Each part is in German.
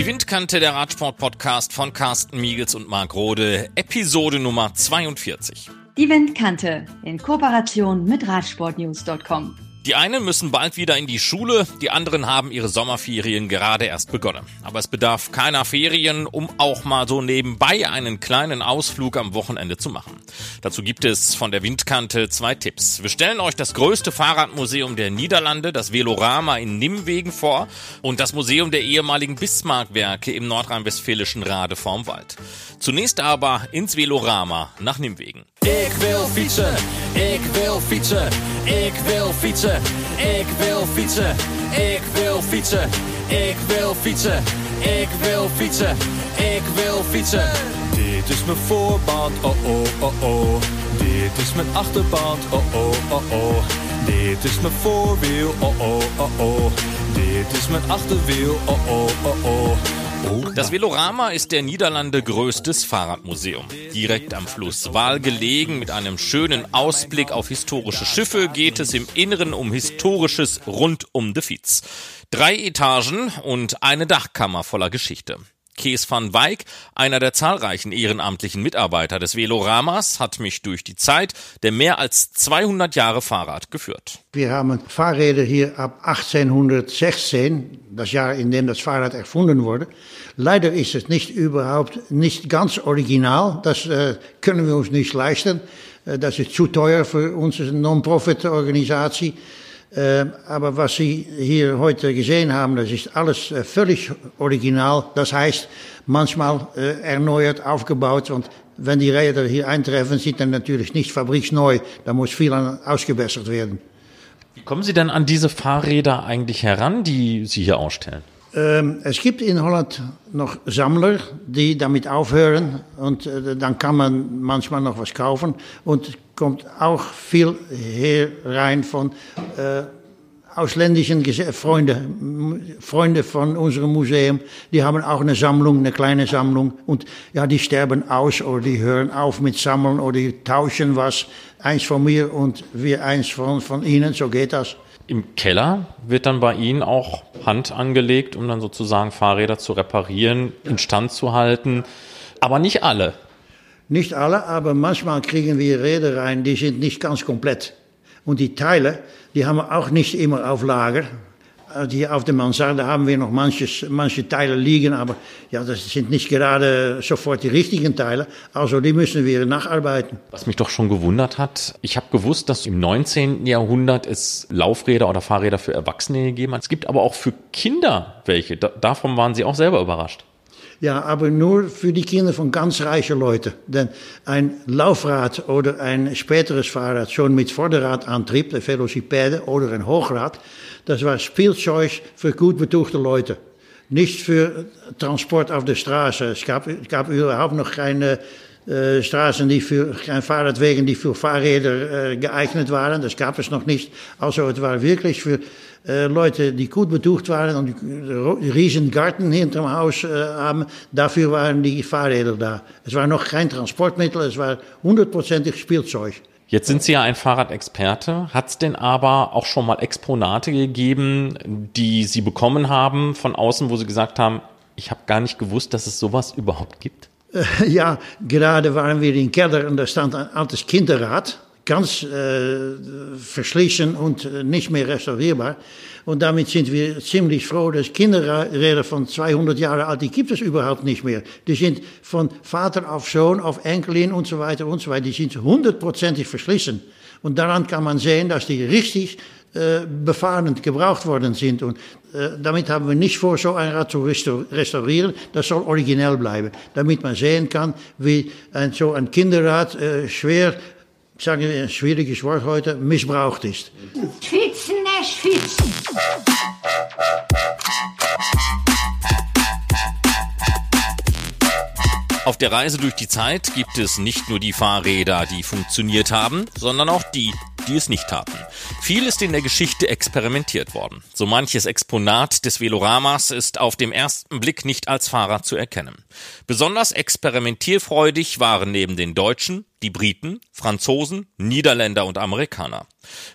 Die Windkante der Radsport-Podcast von Carsten Miegels und Marc Rode, Episode Nummer 42. Die Windkante in Kooperation mit Radsportnews.com. Die einen müssen bald wieder in die Schule, die anderen haben ihre Sommerferien gerade erst begonnen. Aber es bedarf keiner Ferien, um auch mal so nebenbei einen kleinen Ausflug am Wochenende zu machen. Dazu gibt es von der Windkante zwei Tipps. Wir stellen euch das größte Fahrradmuseum der Niederlande, das Velorama in Nimwegen vor und das Museum der ehemaligen Bismarck-Werke im nordrhein-westfälischen Rade vorm Wald. Zunächst aber ins Velorama nach Nimwegen. Ik wil fietsen, ik wil fietsen, ik wil fietsen, ik wil fietsen, ik wil fietsen, ik wil fietsen, ik wil fietsen, ik wil fietsen. Dit is mijn voorband, oh oh oh oh. Dit is mijn achterband, oh oh oh oh. Dit is mijn voorwiel, oh oh oh oh. Dit is mijn achterwiel, oh oh oh oh. Das Velorama ist der Niederlande größtes Fahrradmuseum. Direkt am Fluss Waal gelegen, mit einem schönen Ausblick auf historische Schiffe, geht es im Inneren um Historisches rund um de Fiets. Drei Etagen und eine Dachkammer voller Geschichte. Kees van Wijk, einer der zahlreichen ehrenamtlichen Mitarbeiter des Veloramas, hat mich durch die Zeit der mehr als 200 Jahre Fahrrad geführt. Wir haben Fahrräder hier ab 1816, das Jahr, in dem das Fahrrad erfunden wurde. Leider ist es nicht überhaupt nicht ganz original. Das äh, können wir uns nicht leisten. Äh, das ist zu teuer für unsere Non-Profit-Organisation. Äh, aber was Sie hier heute gesehen haben, das ist alles äh, völlig original. Das heißt, manchmal äh, erneuert, aufgebaut. Und wenn die Räder hier eintreffen, sind dann natürlich nicht fabriksneu. Da muss viel ausgebessert werden. Wie kommen Sie denn an diese Fahrräder eigentlich heran, die Sie hier ausstellen? Ähm, es gibt in Holland noch Sammler, die damit aufhören und äh, dann kann man manchmal noch was kaufen und kommt auch viel herein von äh, ausländischen Freunde, Freunde von unserem Museum, die haben auch eine Sammlung, eine kleine Sammlung und ja, die sterben aus oder die hören auf mit Sammeln oder die tauschen was, eins von mir und wir eins von, von ihnen, so geht das. Im Keller wird dann bei Ihnen auch Hand angelegt, um dann sozusagen Fahrräder zu reparieren, instand zu halten. Aber nicht alle. Nicht alle, aber manchmal kriegen wir Räder rein, die sind nicht ganz komplett. Und die Teile, die haben wir auch nicht immer auf Lager. Hier äh, auf der Mansarde haben wir noch manches, manche Teile liegen, aber ja, das sind nicht gerade sofort die richtigen Teile. Also die müssen wir nacharbeiten. Was mich doch schon gewundert hat, ich habe gewusst, dass im 19. Jahrhundert es Laufräder oder Fahrräder für Erwachsene gegeben hat. Es gibt aber auch für Kinder welche. Da, davon waren Sie auch selber überrascht. Ja, aber nur für die Kinder von ganz reichen Leuten. Denn ein Laufrad oder ein späteres Fahrrad schon mit Vorderradantrieb, der Velocipede oder ein Hochrad, das war Spielzeug für gut betuchte Leute. Nicht für Transport auf der Straße. Es gab, überhaupt äh, Straßen, die für, kein Fahrradwegen, die für Fahrräder äh, geeignet waren. Das gab es noch nicht. Also es war wirklich für Leute, die gut betucht waren und riesen Garten hinterm Haus haben. Dafür waren die Fahrräder da. Es war noch kein Transportmittel, es war hundertprozentig Spielzeug. Jetzt sind Sie ja ein Fahrradexperte. Hat es denn aber auch schon mal Exponate gegeben, die Sie bekommen haben von außen, wo Sie gesagt haben, ich habe gar nicht gewusst, dass es sowas überhaupt gibt? Ja, gerade waren wir in Keller und da stand ein altes Kinderrad, ganz äh, verschlissen und nicht mehr restaurierbar. Und damit sind wir ziemlich froh, dass Kinderräder von 200 Jahren alt, die gibt es überhaupt nicht mehr. Die sind von Vater auf Sohn, auf Enkelin und so weiter und so weiter. Die sind hundertprozentig verschlissen. Und daran kann man sehen, dass die richtig äh, befahren gebraucht worden sind. Und äh, damit haben wir nicht vor, so ein Rad zu restaurieren. Das soll originell bleiben, damit man sehen kann, wie ein, so ein Kinderrad äh, schwer, sagen wir ein schwieriges Wort heute, missbraucht ist. Fitzen, nicht fitzen. Auf der Reise durch die Zeit gibt es nicht nur die Fahrräder, die funktioniert haben, sondern auch die, die es nicht taten. Viel ist in der Geschichte experimentiert worden. So manches Exponat des Veloramas ist auf dem ersten Blick nicht als Fahrrad zu erkennen. Besonders experimentierfreudig waren neben den Deutschen die Briten, Franzosen, Niederländer und Amerikaner.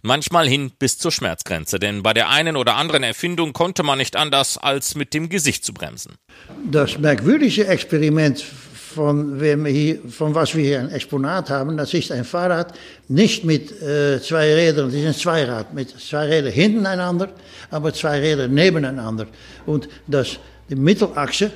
Manchmal hin bis zur Schmerzgrenze, denn bei der einen oder anderen Erfindung konnte man nicht anders, als mit dem Gesicht zu bremsen. Das merkwürdige Experiment von, hier, von was wir hier ein Exponat haben, das ist ein Fahrrad nicht mit äh, zwei Rädern, das ist ein Zweirad, mit zwei Rädern hintereinander, aber zwei Räder nebeneinander. Und das, die Mittelachse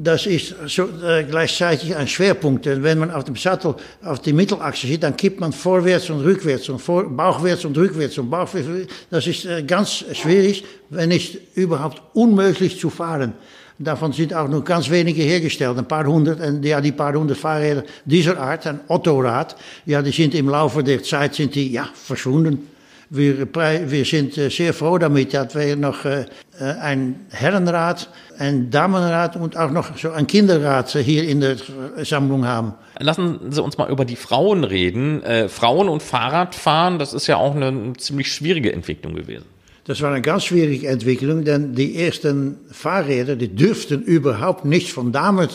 das ist so, äh, gleichzeitig ein Schwerpunkt. Denn wenn man auf dem Sattel auf die Mittelachse sieht, dann kippt man vorwärts und rückwärts und vor, bauchwärts und rückwärts und bauchwärts. Das ist äh, ganz schwierig, wenn nicht überhaupt unmöglich zu fahren. Davon sind auch nur ganz wenige hergestellt, ein paar hundert. Und ja, die paar hundert Fahrräder dieser Art, ein Ottorad, ja, die sind im Laufe der Zeit sind die, ja, verschwunden. Wir, wir sind sehr froh damit, dass wir noch äh, ein Herrenrad, ein Damenrad und auch noch so ein Kinderrad hier in der Sammlung haben. Lassen Sie uns mal über die Frauen reden. Frauen und Fahrradfahren, das ist ja auch eine ziemlich schwierige Entwicklung gewesen. Das war eine ganz schwierige Entwicklung, denn die ersten Fahrräder, die dürften überhaupt nicht von Damen,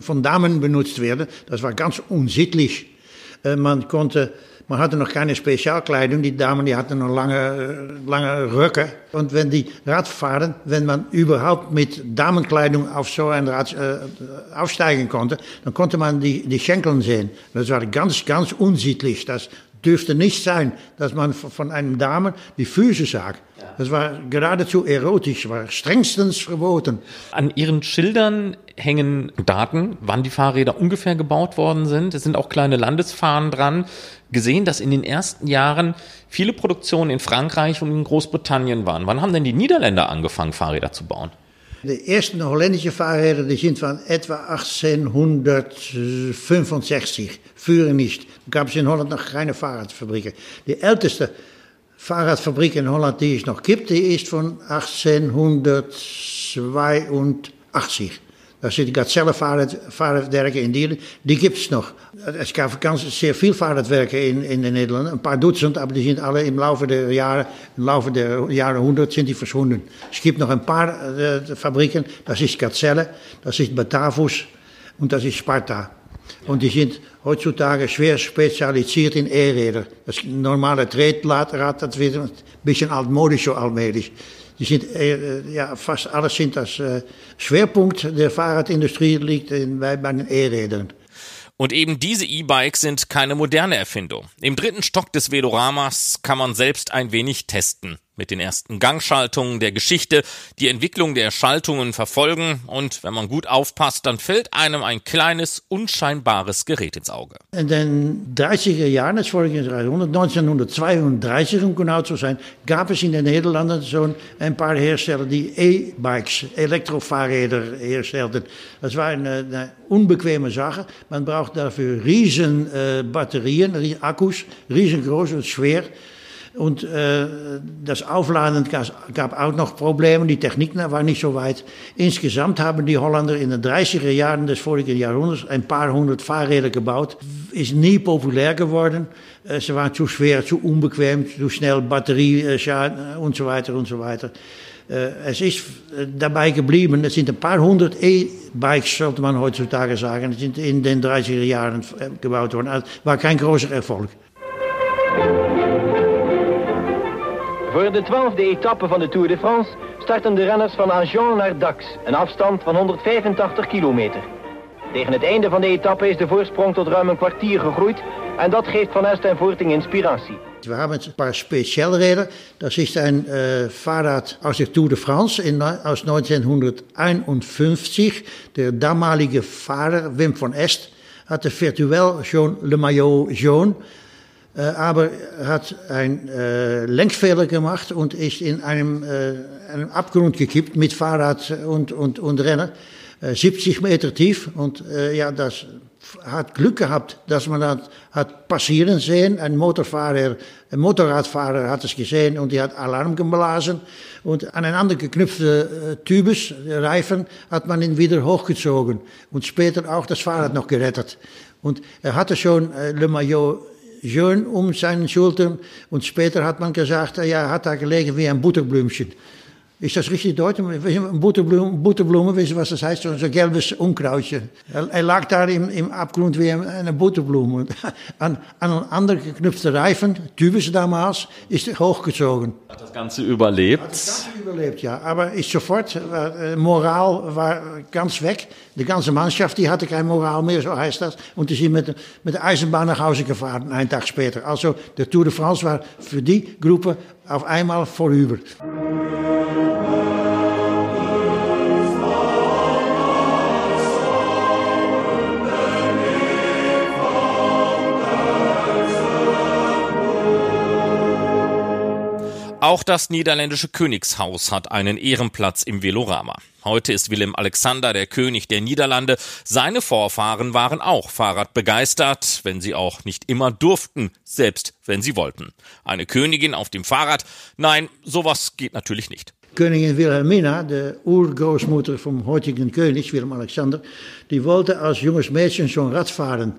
von Damen benutzt werden. Das war ganz unsittlich. Man konnte man hatte noch keine Spezialkleidung. Die Damen die hatten noch lange, lange Röcke. Und wenn die Rad fahren, wenn man überhaupt mit Damenkleidung auf so ein Rad äh, aufsteigen konnte, dann konnte man die, die Schenkeln sehen. Das war ganz, ganz unsittlich. Das dürfte nicht sein, dass man von einem Dame die Füße sah. Das war geradezu erotisch, war strengstens verboten. An Ihren Schildern hängen Daten, wann die Fahrräder ungefähr gebaut worden sind. Es sind auch kleine Landesfahnen dran. Gesehen, dass in den ersten Jahren viele Produktionen in Frankreich und in Großbritannien waren. Wann haben denn die Niederländer angefangen, Fahrräder zu bauen? Die ersten holländische Fahrräder die sind von etwa 1865, früher nicht. Da gab es in Holland noch keine Fahrradfabriken. Die älteste Fahrradfabrik in Holland, die es noch gibt, die ist von 1882. Das sind die Gazelle-Fahrradwerken in Dieren, die gibt es noch. Es gab ganz sehr viel Fahrradwerken in, in den Niederlanden, ein paar Dutzend, aber die sind alle im Laufe der Jahre, im Laufe der Jahre 100 sind die verschwunden. Es gibt noch ein paar äh, Fabriken, das ist Gazelle, das ist Batavus und das ist Sparta. Und die sind heutzutage schwer spezialisiert in E-Räder. Das normale Tretrad, das wird ein bisschen altmodisch so allmählich. Die sind, äh, ja, fast alles sind das äh, Schwerpunkt der Fahrradindustrie liegt in, bei, bei den E-Rädern. Und eben diese E-Bikes sind keine moderne Erfindung. Im dritten Stock des Veloramas kann man selbst ein wenig testen mit den ersten Gangschaltungen der Geschichte, die Entwicklung der Schaltungen verfolgen und wenn man gut aufpasst, dann fällt einem ein kleines, unscheinbares Gerät ins Auge. In den 30er Jahren des vorigen Jahrhunderts, 1932 um genau zu sein, gab es in den Niederlanden so ein paar Hersteller, die E-Bikes, Elektrofahrräder herstellten. Das war eine, eine, unbequeme Sache. Man braucht dafür riesen äh, Batterien, Akkus, riesengroß und schwer. Und äh, das Aufladen gab auch noch Probleme. Die Technik war nicht so weit. Insgesamt haben die Holländer in den 30er Jahren des vorigen Jahrhunderts ein paar hundert Fahrräder gebaut. Ist nie populär geworden. Äh, sie waren zu schwer, zu unbequem, zu schnell Batterieschaden äh, und so weiter und so weiter. Äh, es ist äh, dabei geblieben, es sind ein paar hundert E-Bikes, sollte man heutzutage sagen, die sind in den 30er Jahren äh, gebaut worden. Also war kein großer Erfolg. Voor de twaalfde etappe van de Tour de France starten de renners van Agen naar Dax, een afstand van 185 kilometer. Tegen het einde van de etappe is de voorsprong tot ruim een kwartier gegroeid en dat geeft Van Est en Voorting inspiratie. We hebben een paar Spezialräder. Das ist ein äh, Fahrrad aus der Tour de France in, aus 1951. Der damalige Fahrer Wim van Est hatte virtuell schon Le Maillot äh, aber hat ein äh, Lenkfehler gemacht und ist in einem, äh, einem Abgrund gekippt mit Fahrrad und, und, und Renner, äh, 70 Meter tief. Und äh, ja, das hat Glück gehabt, dass man das hat passieren sehen. Ein Motorfahrer, ein Motorradfahrer hat es gesehen und die hat Alarm geblasen. Und aneinander geknüpfte äh, Tubes, Reifen, hat man ihn wieder hochgezogen und später auch das Fahrrad noch gerettet. Und er hatte schon äh, Le Maillot schön um seinen Schultern und später hat man gesagt, ja, hat da gelegen wie ein Butterblümchen. Ist das richtig Deutsch? Butterblume, Butterblume, wissen was das heißt? So ein gelbes Unkrautje. Er, er, lag da im, im Abgrund wie eine Butterblume. An, an einen anderen geknüpften Reifen, typisch damals, ist hochgezogen. Hat das Ganze überlebt? Hat das Ganze überlebt, ja. Aber ist sofort, äh, Moral war ganz weg. Die ganze Mannschaft, die hatte keine Moral mehr, so heißt das. Und die sind mit, mit der Eisenbahn nach Hause gefahren, einen Tag später. Also der Tour de France war für die Gruppe auf einmal vorüber. Auch das niederländische Königshaus hat einen Ehrenplatz im Velorama. Heute ist Willem Alexander der König der Niederlande. Seine Vorfahren waren auch Fahrradbegeistert, wenn sie auch nicht immer durften, selbst wenn sie wollten. Eine Königin auf dem Fahrrad? Nein, sowas geht natürlich nicht. Königin Wilhelmina, de Urgroßmutter vom heutigen König, Willem Alexander, die wollte als junges Mädchen schon Rad fahren.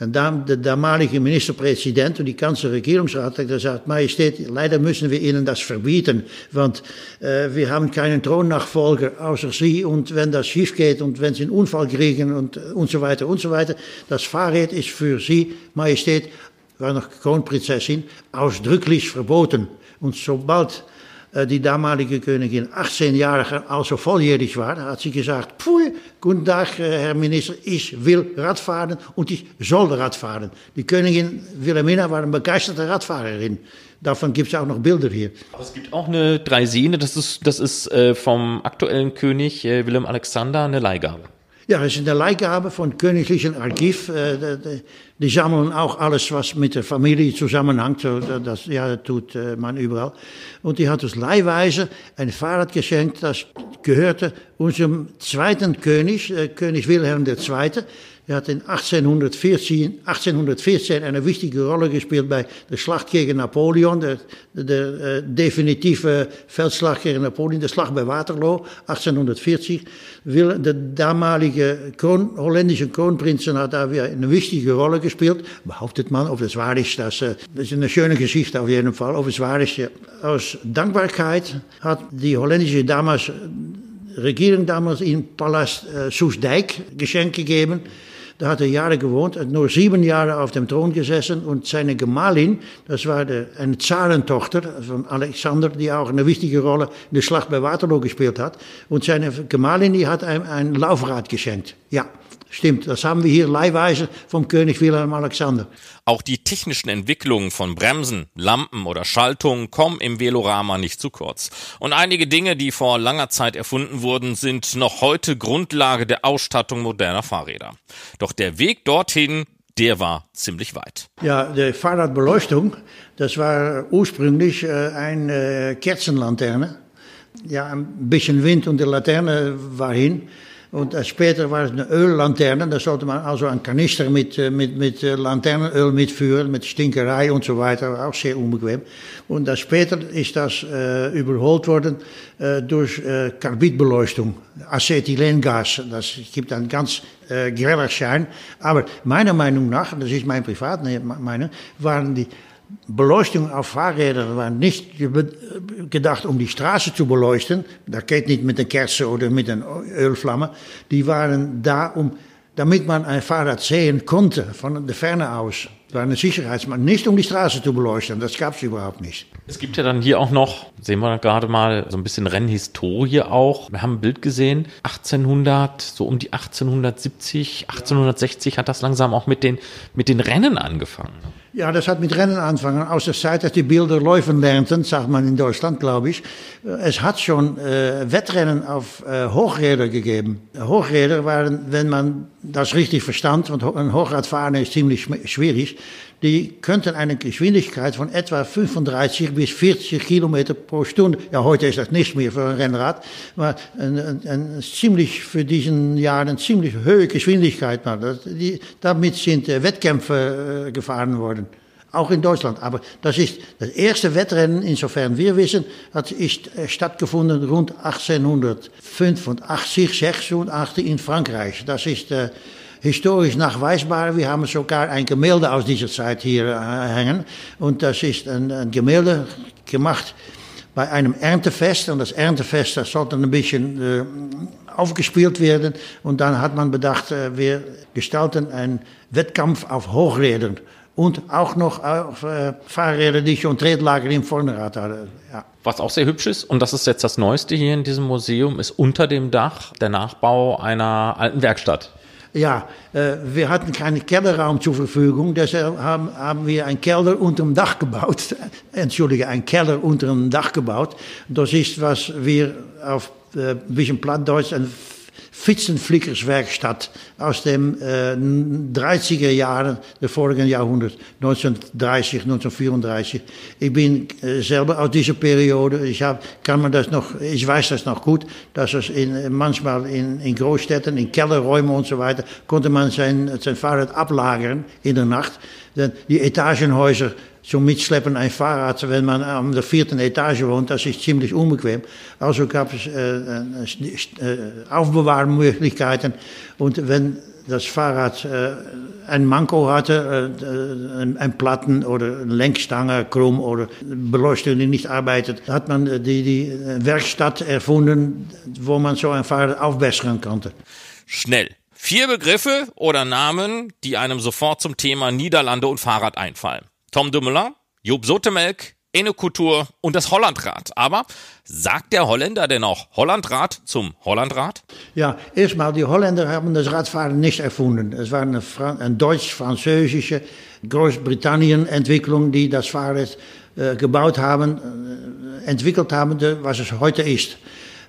Und der damalige Ministerpräsident und die ganze Regierungsrat hat gesagt, Majestät, leider müssen wir Ihnen das verbieten, want äh, wir haben keinen Thronnachfolger außer Sie und wenn das schief geht und wenn Sie einen Unfall kriegen und, und so weiter und so weiter, das Fahrrad ist für Sie, Majestät, war noch Kronprinzessin, ausdrücklich verboten. Und sobald die damalige Königin 18 Jahre, also volljährig war, hat sie gesagt, Pfui, guten Tag, äh, Herr Minister, ich will Radfahren und ich soll Radfahren. Die Königin Wilhelmina war eine begeisterte Radfahrerin. Davon gibt es auch noch Bilder hier. Aber es gibt auch eine Dreisine, das ist, das ist äh, vom aktuellen König Willem Alexander eine Leihgabe. Ja, es ist eine Leihgabe vom Königlichen Archiv. Äh, die sammeln auch alles, was mit der Familie zusammenhängt. Das, ja, tut äh, man überall. Und die hat uns leihweise ein Fahrrad geschenkt, das gehörte unserem zweiten König, äh, König Wilhelm II. Er hat in 1814, 1814 eine wichtige Rolle gespielt bei der Schlacht gegen Napoleon, der, der äh, definitive Feldslag gegen Napoleon, der Slag bei Waterloo, 1840. Will, der damalige Kron, holländische Kronprinzen hat da wieder eine wichtige Rolle gespielt. Behauptet man, ob es wahr ist, das, äh, das ist eine schöne Geschichte auf jeden Fall. Ob es wahr ist, ja. aus Dankbarkeit hat die holländische damals, Regierung damals in Palast äh, Soesdijk Geschenk gegeben. Da hat er Jahre gewohnt, hat nur sieben Jahre auf dem Thron gesessen und seine Gemahlin, das war de, eine Zarentochter von Alexander, die auch eine wichtige Rolle in der Schlacht bei Waterloo gespielt hat. Und seine Gemahlin, die hat ihm ein Laufrad geschenkt. Ja. Stimmt, das haben wir hier leihweise vom König Wilhelm Alexander. Auch die technischen Entwicklungen von Bremsen, Lampen oder Schaltungen kommen im Velorama nicht zu kurz. Und einige Dinge, die vor langer Zeit erfunden wurden, sind noch heute Grundlage der Ausstattung moderner Fahrräder. Doch der Weg dorthin, der war ziemlich weit. Ja, die Fahrradbeleuchtung, das war ursprünglich äh, eine Kerzenlanterne. Ja, ein bisschen Wind und die Laterne war hin. Und später war es eine Öllanterne, da sollte man also einen Kanister mit, mit, mit Lanternenöl mitführen, mit Stinkerei und so weiter, auch sehr unbequem. Und dann später ist das äh, überholt worden äh, durch äh, Carbidbeleuchtung, Acetylengas. Das gibt einen ganz äh, greller Schein. Aber meiner Meinung nach, das ist mein Privatmeinung, waren die Beleuchtung auf Fahrrädern war nicht gedacht, um die Straße zu beleuchten. Das geht nicht mit einer Kerze oder mit einer Ölflamme. Die waren da, um, damit man ein Fahrrad sehen konnte von der Ferne aus. Das war eine Sicherheitsmaßnahme, nicht um die Straße zu beleuchten. Das gab es überhaupt nicht. Es gibt ja dann hier auch noch, sehen wir gerade mal, so ein bisschen Rennhistorie auch. Wir haben ein Bild gesehen, 1800, so um die 1870, 1860 hat das langsam auch mit den, mit den Rennen angefangen. Ja, das hat mit Rennen angefangen. Aus der Zeit, dass die Bilder laufen lernten, sagt man in Deutschland, glaube ich. Es hat schon äh, Wettrennen auf äh, Hochräder gegeben. Hochräder waren, wenn man das richtig verstand, und ein Hochradfahren ist ziemlich schwierig, die könnten eine Geschwindigkeit von etwa 35 bis 40 Kilometer pro Stunde, ja heute ist das nicht mehr für ein Rennrad, aber ein, ein, ein ziemlich für diesen Jahr eine ziemlich hohe Geschwindigkeit. Die, damit sind äh, Wettkämpfe äh, gefahren worden. Auch in Deutschland. Aber das ist das erste Wettrennen, insofern wir wissen, hat ist stattgefunden rund 1885, 86 in Frankreich. Das ist äh, historisch nachweisbar. Wir haben sogar ein Gemälde aus dieser Zeit hier äh, hängen. Und das ist ein, ein Gemälde gemacht bei einem Erntefest. Und das Erntefest, das sollte ein bisschen äh, aufgespielt werden. Und dann hat man bedacht, äh, wir gestalten einen Wettkampf auf Hochrädern. Und auch noch auf äh, Fahrräder, die schon Tretlager im Vorderrad hatten. Ja. Was auch sehr hübsch ist, und das ist jetzt das Neueste hier in diesem Museum, ist unter dem Dach der Nachbau einer alten Werkstatt. Ja, äh, wir hatten keinen Kellerraum zur Verfügung, deshalb haben, haben wir einen Keller unter dem Dach gebaut. Entschuldige, einen Keller unter dem Dach gebaut. Das ist, was wir auf äh, ein bisschen Plattdeutsch ein Fietsenflickerswerkstatt aus den äh, 30er Jahren des vorigen Jahrhunderts, 1930, 1934. Ich bin äh, selber aus dieser Periode. Ich hab, kann man das noch, ich weiß das noch gut, dass es in, manchmal in, in Großstädten, in Kellerräumen und so weiter, konnte man sein, sein Fahrrad ablagern in der Nacht. Denn die Etagenhäuser zum Mitschleppen ein Fahrrad, wenn man an der vierten Etage wohnt, das ist ziemlich unbequem. Also gab es äh, äh, Aufbewahrmöglichkeiten. Und wenn das Fahrrad äh, ein Manko hatte, äh, ein, Platten oder Lenkstange krumm oder Beleuchtung, die nicht arbeitet, hat man die, die Werkstatt erfunden, wo man so ein Fahrrad aufbessern konnte. Schnell. Vier Begriffe oder Namen, die einem sofort zum Thema Niederlande und Fahrrad einfallen. Tom Dumoulin, Job Sotemelk, Ene Couture und das Hollandrad. Aber sagt der Holländer denn auch Hollandrad zum Hollandrad? Ja, erstmal, die Holländer haben das Radfahren nicht erfunden. Es war eine, eine deutsch-französische Großbritannien-Entwicklung, die das Fahrrad äh, gebaut haben, äh, entwickelt haben, was es heute ist.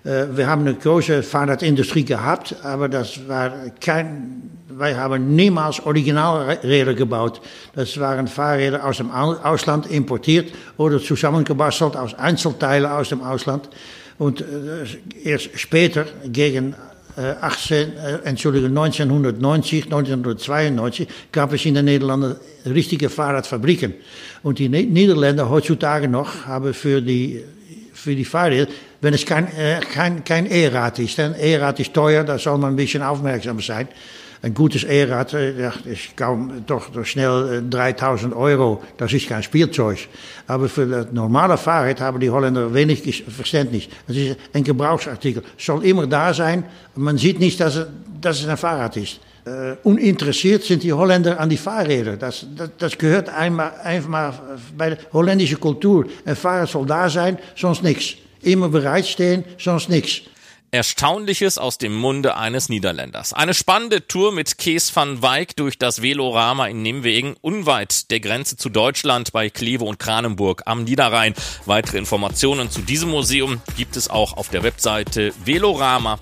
Äh, wir haben eine große Fahrradindustrie gehabt, aber das war kein, wij haben niemals Originalräder gebaut. Das waren Fahrräder aus dem Ausland importiert oder zusammengebastelt aus Einzelteilen aus dem Ausland. Und äh, erst später, gegen äh, 18, äh, Entschuldigung, 1990, 1992, gab es in den Niederlanden richtige Fahrradfabriken. Und die Niederländer heutzutage noch haben für die, für die Fahrräder wenn es kein, äh, kein, kein E-Rad ist. Ein E-Rad ist teuer, da soll man ein bisschen aufmerksam sein. Ein gutes E-Rad, äh, ja, ist kaum, doch, doch schnell äh, 3000 Euro. Das ist kein Spielzeug. Aber für das normale Fahrrad haben die Holländer wenig Verständnis. Das ist ein Gebrauchsartikel. Soll immer da sein. Man sieht nicht, dass es, dass es ein Fahrrad ist. Uh, uninteressiert sind die Holländer an die Fahrräder. Das, das, das gehört einmal, einmal bei der holländische Kultur. Ein Fahrrad soll da sein, sonst nichts. Immer bereitstehen, sonst nichts. Erstaunliches aus dem Munde eines Niederländers. Eine spannende Tour mit Kees van Weyck durch das Velorama in Nimwegen, unweit der Grenze zu Deutschland bei Kleve und Kranenburg am Niederrhein. Weitere Informationen zu diesem Museum gibt es auch auf der Webseite velorama.nl.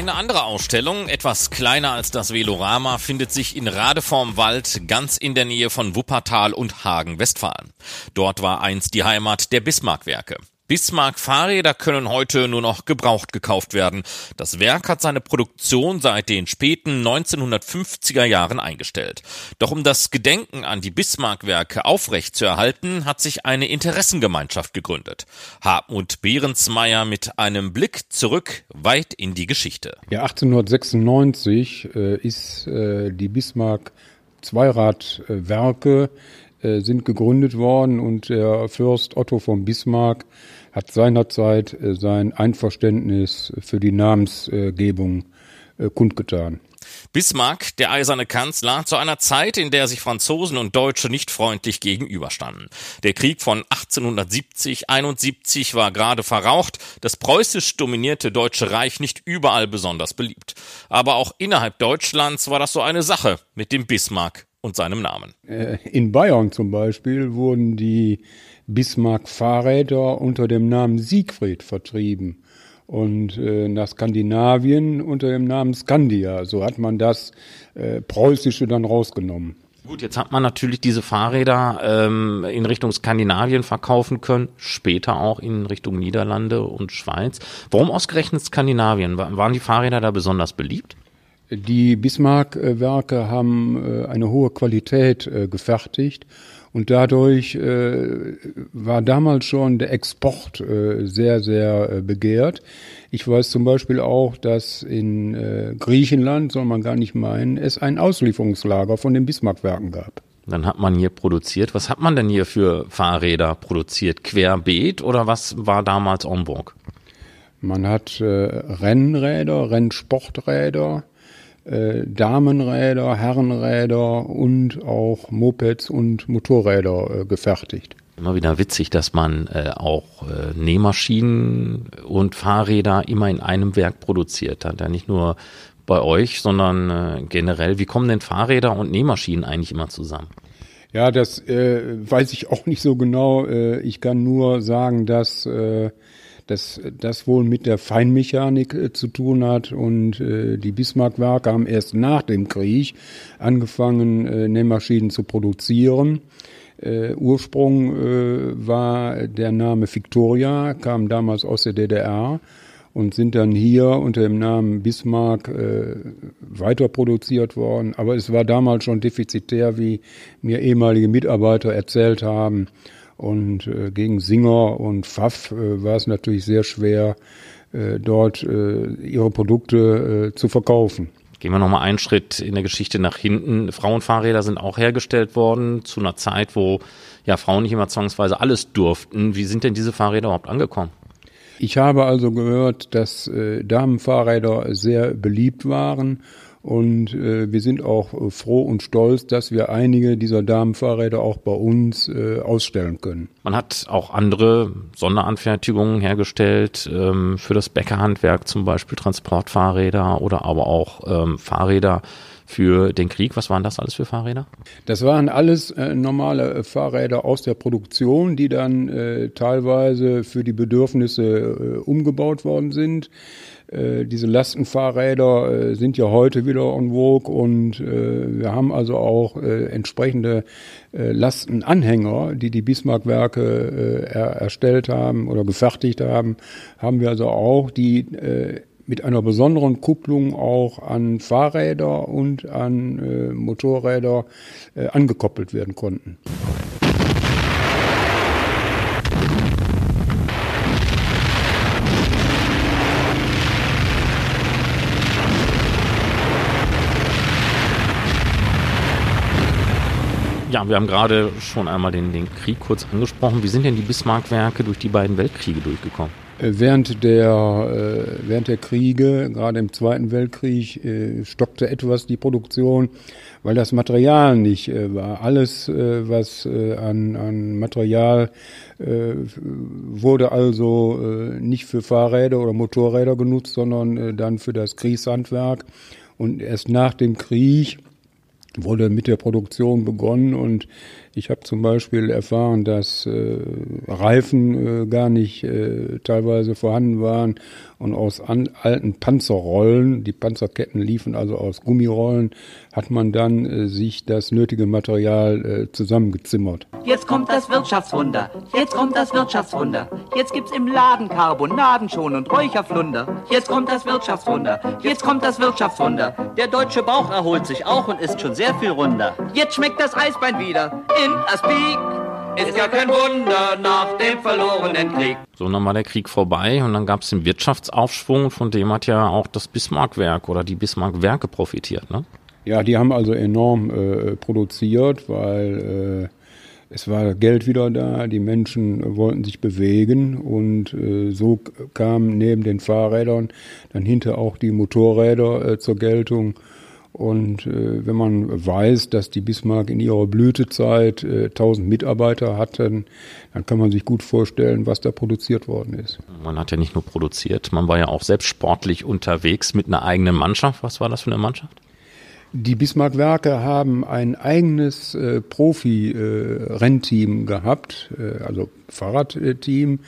Eine andere Ausstellung, etwas kleiner als das Velorama, findet sich in Radevormwald, ganz in der Nähe von Wuppertal und Hagen, Westfalen. Dort war einst die Heimat der Bismarck-Werke. Bismarck-Fahrräder können heute nur noch gebraucht gekauft werden. Das Werk hat seine Produktion seit den späten 1950er Jahren eingestellt. Doch um das Gedenken an die Bismarck-Werke aufrechtzuerhalten, hat sich eine Interessengemeinschaft gegründet. Hartmut Behrensmeier mit einem Blick zurück weit in die Geschichte. Ja, 1896 äh, ist äh, die Bismarck Zweiradwerke äh, sind gegründet worden und der Fürst Otto von Bismarck hat seinerzeit äh, sein Einverständnis für die Namensgebung äh, kundgetan. Bismarck, der eiserne Kanzler, zu einer Zeit, in der sich Franzosen und Deutsche nicht freundlich gegenüberstanden. Der Krieg von 1870-71 war gerade verraucht, das preußisch dominierte Deutsche Reich nicht überall besonders beliebt. Aber auch innerhalb Deutschlands war das so eine Sache mit dem Bismarck und seinem Namen. Äh, in Bayern zum Beispiel wurden die Bismarck-Fahrräder unter dem Namen Siegfried vertrieben und äh, nach Skandinavien unter dem Namen Skandia. So hat man das äh, Preußische dann rausgenommen. Gut, jetzt hat man natürlich diese Fahrräder ähm, in Richtung Skandinavien verkaufen können, später auch in Richtung Niederlande und Schweiz. Warum ausgerechnet Skandinavien? Waren die Fahrräder da besonders beliebt? Die Bismarck-Werke haben äh, eine hohe Qualität äh, gefertigt Und dadurch äh, war damals schon der Export sehr, sehr begehrt. Ich weiß zum Beispiel auch, dass in Griechenland, soll man gar nicht meinen, es ein Auslieferungslager von den Bismarckwerken gab. Dann hat man hier produziert. Was hat man denn hier für Fahrräder produziert? Querbeet oder was war damals vogue? Man hat äh, Rennräder, Rennsporträder, äh, Damenräder, Herrenräder und auch Mopeds und Motorräder äh, gefertigt. Immer wieder witzig, dass man äh, auch äh, Nähmaschinen und Fahrräder immer in einem Werk produziert hat. Ja, nicht nur bei euch, sondern äh, generell. Wie kommen denn Fahrräder und Nähmaschinen eigentlich immer zusammen? Ja, das äh, weiß ich auch nicht so genau. Ich kann nur sagen, dass dass das wohl mit der Feinmechanik äh, zu tun hat und äh, die Bismarck-Werke haben erst nach dem Krieg angefangen, äh, Nähmaschinen zu produzieren. Äh, Ursprung äh, war der Name Victoria, kam damals aus der DDR und sind dann hier unter dem Namen Bismarck äh, weiter produziert worden. Aber es war damals schon defizitär, wie mir ehemalige Mitarbeiter erzählt haben. Und äh, gegen Singer und Pfaff äh, war es natürlich sehr schwer, äh, dort äh, ihre Produkte äh, zu verkaufen. Gehen wir nochmal einen Schritt in der Geschichte nach hinten. Frauenfahrräder sind auch hergestellt worden zu einer Zeit, wo ja Frauen nicht immer zwangsweise alles durften. Wie sind denn diese Fahrräder überhaupt angekommen? Ich habe also gehört, dass äh, Damenfahrräder sehr beliebt waren und äh, wir sind auch äh, froh und stolz, dass wir einige dieser Damenfahrräder auch bei uns äh, ausstellen können. Man hat auch andere Sonderanfertigungen hergestellt ähm, für das Bäckerhandwerk, zum Beispiel Transportfahrräder oder aber auch ähm, Fahrräder für den Krieg. Was waren das alles für Fahrräder? Das waren alles äh, normale äh, Fahrräder aus der Produktion, die dann äh, teilweise für die Bedürfnisse äh, umgebaut worden sind. Äh, diese Lastenfahrräder äh, sind ja heute wieder en vogue und äh, wir haben also auch äh, entsprechende äh, Lastenanhänger, die die Bismarck-Werke er, erstellt haben oder gefertigt haben, haben wir also auch, die mit einer besonderen Kupplung auch an Fahrräder und an Motorräder angekoppelt werden konnten. Ja, wir haben gerade schon einmal den, den Krieg kurz angesprochen. Wie sind denn die Bismarck-Werke durch die beiden Weltkriege durchgekommen? Äh, während der, äh, während der Kriege, gerade im Zweiten Weltkrieg, äh, stockte etwas die Produktion, weil das Material nicht äh, war. Alles, äh, was äh, an, an Material wurde also nicht für Fahrräder oder Motorräder genutzt, sondern dann für das Kriegshandwerk. Und erst nach dem Krieg wurde mit der Produktion begonnen und ich habe zum Beispiel erfahren, dass äh, Reifen äh, gar nicht äh, teilweise vorhanden waren und aus an, alten Panzerrollen, die Panzerketten liefen also aus Gummirollen, hat man dann äh, sich das nötige Material äh, zusammengezimmert. Jetzt kommt das Wirtschaftswunder, jetzt kommt das Wirtschaftswunder. Jetzt gibt's im Laden Carbonaden schon und Räucherflunder. Jetzt kommt das Wirtschaftswunder, jetzt kommt das Wirtschaftswunder. Der deutsche Bauch erholt sich auch und ist schon sehr viel runder. Jetzt schmeckt das Eisbein wieder in Aspik. Ist ja kein Wunder nach dem verlorenen Krieg. So, dann war der Krieg vorbei und dann gab es den Wirtschaftsaufschwung, von dem hat ja auch das Bismarck-Werk oder die Bismarck-Werke profitiert, ne? Ja, die haben also enorm äh, produziert, weil äh, es war Geld wieder da, die Menschen wollten sich bewegen und äh, so kamen neben den Fahrrädern dann hinter auch die Motorräder äh, zur Geltung. Und äh, wenn man weiß, dass die Bismarck in ihrer Blütezeit äh, 1000 Mitarbeiter hatten, dann kann man sich gut vorstellen, was da produziert worden ist. Man hat ja nicht nur produziert, man war ja auch selbst sportlich unterwegs mit einer eigenen Mannschaft. Was war das für eine Mannschaft? Die Bismarck-Werke haben ein eigenes äh, Profi-Rennteam äh, gehabt, äh, also Fahrradteam. Äh,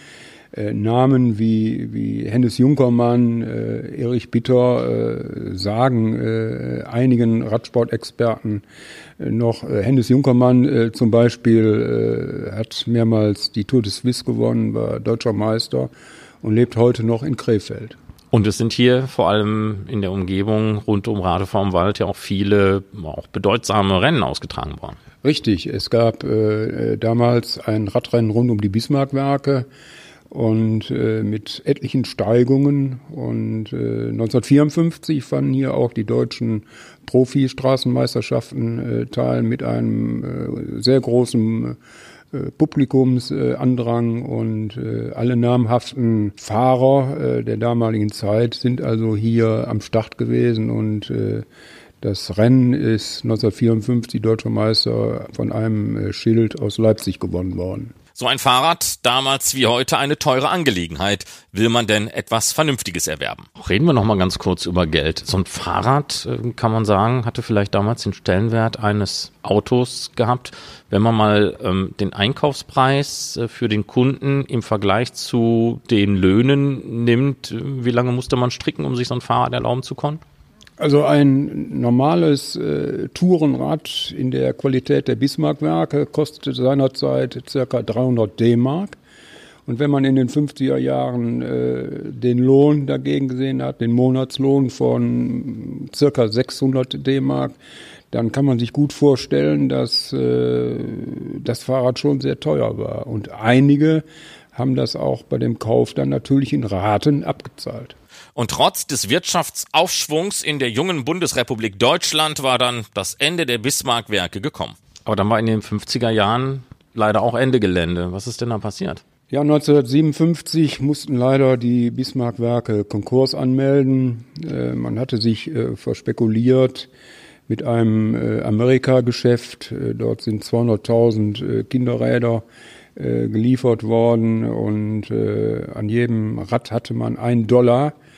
Namen wie, wie Hennes Junkermann, äh, Erich Bitter äh, sagen äh, einigen Radsportexperten äh, noch. Äh, Hennes Junkermann äh, zum Beispiel äh, hat mehrmals die Tour de Suisse gewonnen, war deutscher Meister und lebt heute noch in Krefeld. Und es sind hier vor allem in der Umgebung rund um Radevormwald ja auch viele auch bedeutsame Rennen ausgetragen worden. Richtig, es gab äh, damals ein Radrennen rund um die Bismarckwerke und äh, mit etlichen Steigungen. Und äh, 1954 fanden hier auch die deutschen Profi-Straßenmeisterschaften äh, teil mit einem äh, sehr großen äh, Publikumsandrang und äh, alle namhaften Fahrer äh, der damaligen Zeit sind also hier am Start gewesen und das Rennen ist 1954 deutscher Meister von einem Schild aus Leipzig gewonnen worden. So ein Fahrrad, damals wie heute eine teure Angelegenheit. Will man denn etwas Vernünftiges erwerben? Reden wir noch mal ganz kurz über Geld. So ein Fahrrad, äh, kann man sagen, hatte vielleicht damals den Stellenwert eines Autos gehabt. Wenn man mal ähm, den Einkaufspreis äh, für den Kunden im Vergleich zu den Löhnen nimmt, äh, wie lange musste man stricken, um sich so ein Fahrrad erlauben zu können? Also ein normales äh, Tourenrad in der Qualität der Bismarck-Werke kostete seinerzeit ca. 300 D-Mark. Und wenn man in den 50er Jahren äh, den Lohn dagegen gesehen hat, den Monatslohn von ca. 600 D-Mark, dann kann man sich gut vorstellen, dass äh, das Fahrrad schon sehr teuer war. Und einige haben das auch bei dem Kauf dann natürlich in Raten abgezahlt. Und trotz des Wirtschaftsaufschwungs in der jungen Bundesrepublik Deutschland war dann das Ende der Bismarck-Werke gekommen. Aber dann war in den 50er Jahren leider auch Ende Gelände. Was ist denn da passiert? Ja, 1957 mussten leider die Bismarck-Werke Konkurs anmelden. Äh, man hatte sich äh, verspekuliert mit einem äh, Amerika-Geschäft. Äh, dort sind 200.000 äh, Kinderräder äh, geliefert worden und an jedem Rad hatte man einen Dollar äh,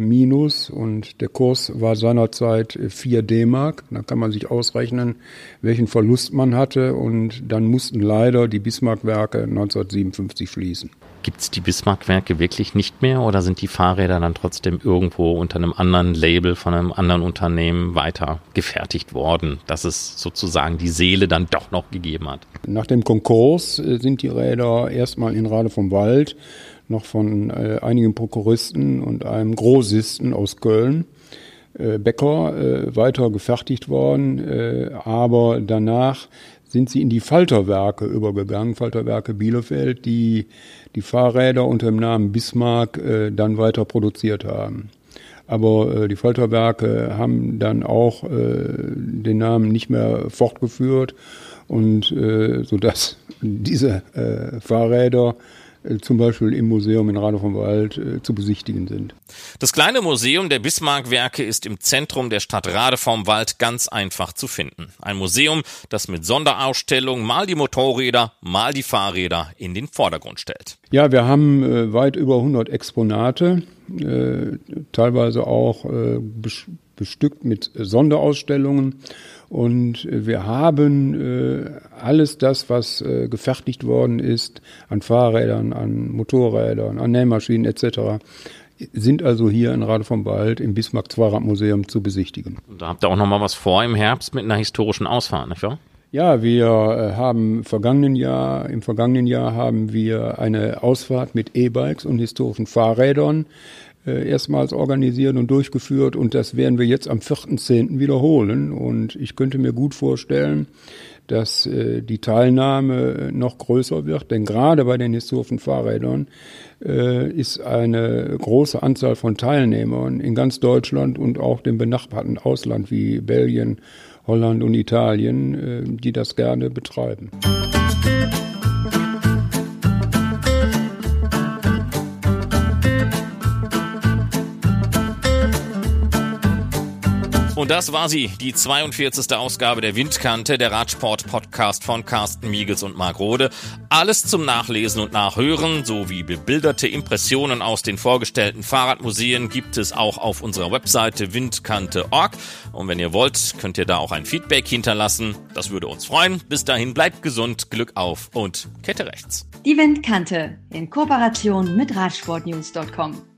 minus und der Kurs war seinerzeit 4 D-Mark. Da kann man sich ausrechnen, welchen Verlust man hatte und dann mussten leider die Bismarck-Werke 1957 schließen. Gibt es die Bismarck-Werke wirklich nicht mehr oder sind die Fahrräder dann trotzdem irgendwo unter einem anderen Label von einem anderen Unternehmen weiter gefertigt worden, dass es sozusagen die Seele dann doch noch gegeben hat? Nach dem Konkurs äh, sind die Räder erstmal in Rade vom Wald noch von äh, einigen Prokuristen und einem Großisten aus Köln, äh, Becker, äh, weiter gefertigt worden. Äh, aber danach sind sie in die Falterwerke übergegangen, Falterwerke Bielefeld, die die Fahrräder unter dem Namen Bismarck äh, dann weiter produziert haben. Aber äh, die Falterwerke haben dann auch den Namen nicht mehr fortgeführt und äh, sodass diese äh, Fahrräder zum Beispiel im Museum in Rade vom Wald äh, zu besichtigen sind. Das kleine Museum der Bismarck-Werke ist im Zentrum der Stadt Rade vom Wald ganz einfach zu finden. Ein Museum, das mit Sonderausstellungen mal die Motorräder, mal die Fahrräder in den Vordergrund stellt. Ja, wir haben äh, weit über 100 Exponate, äh, teilweise auch äh, bestückt mit Sonderausstellungen. Und wir haben äh, alles das, was äh, gefertigt worden ist, an Fahrrädern, an Motorrädern, an Nähmaschinen etc., sind also hier in Rade vom Wald im Bismarck Zweiradmuseum zu besichtigen. Und da habt ihr auch noch mal was vor im Herbst mit einer historischen Ausfahrt, nicht wahr? Ja, wir äh, haben vergangenen Jahr, im vergangenen Jahr haben wir eine Ausfahrt mit E-Bikes und historischen Fahrrädern äh, erstmals organisiert und durchgeführt und das werden wir jetzt am 4.10. wiederholen und ich könnte mir gut vorstellen, dass äh, die Teilnahme noch größer wird, denn gerade bei den historischen Fahrrädern äh, ist eine große Anzahl von Teilnehmern in ganz Deutschland und auch dem benachbarten Ausland wie Belgien, Holland und Italien, äh, die das gerne betreiben. Und das war sie, die 42. Ausgabe der Windkante, der Radsport-Podcast von Carsten Miegels und Marc Rode. Alles zum Nachlesen und Nachhören sowie bebilderte Impressionen aus den vorgestellten Fahrradmuseen gibt es auch auf unserer Webseite windkante.org. Und wenn ihr wollt, könnt ihr da auch ein Feedback hinterlassen. Das würde uns freuen. Bis dahin bleibt gesund, Glück auf und Kette rechts. Die Windkante in Kooperation mit Radsportnews.com.